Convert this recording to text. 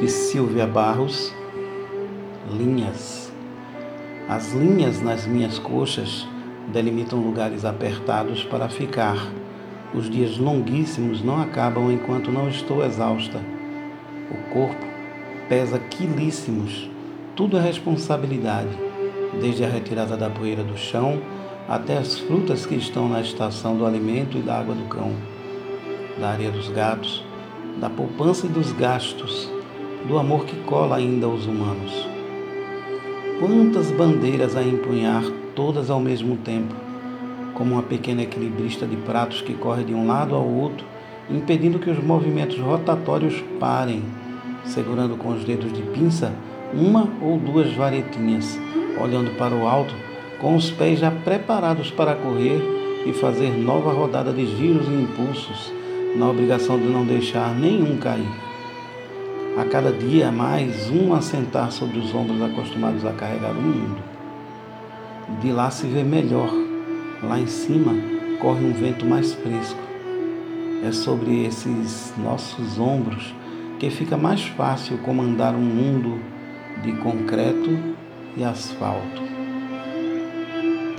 de Silvia Barros, linhas. As linhas nas minhas coxas delimitam lugares apertados para ficar. Os dias longuíssimos não acabam enquanto não estou exausta. O corpo pesa quilíssimos. Tudo é responsabilidade, desde a retirada da poeira do chão até as frutas que estão na estação do alimento e da água do cão, da areia dos gatos, da poupança e dos gastos, do amor que cola ainda aos humanos. Quantas bandeiras a empunhar, todas ao mesmo tempo, como uma pequena equilibrista de pratos que corre de um lado ao outro, impedindo que os movimentos rotatórios parem, segurando com os dedos de pinça uma ou duas varetinhas, olhando para o alto, com os pés já preparados para correr e fazer nova rodada de giros e impulsos, na obrigação de não deixar nenhum cair. A cada dia mais um a sentar sobre os ombros acostumados a carregar o mundo. De lá se vê melhor. Lá em cima corre um vento mais fresco. É sobre esses nossos ombros que fica mais fácil comandar um mundo de concreto e asfalto.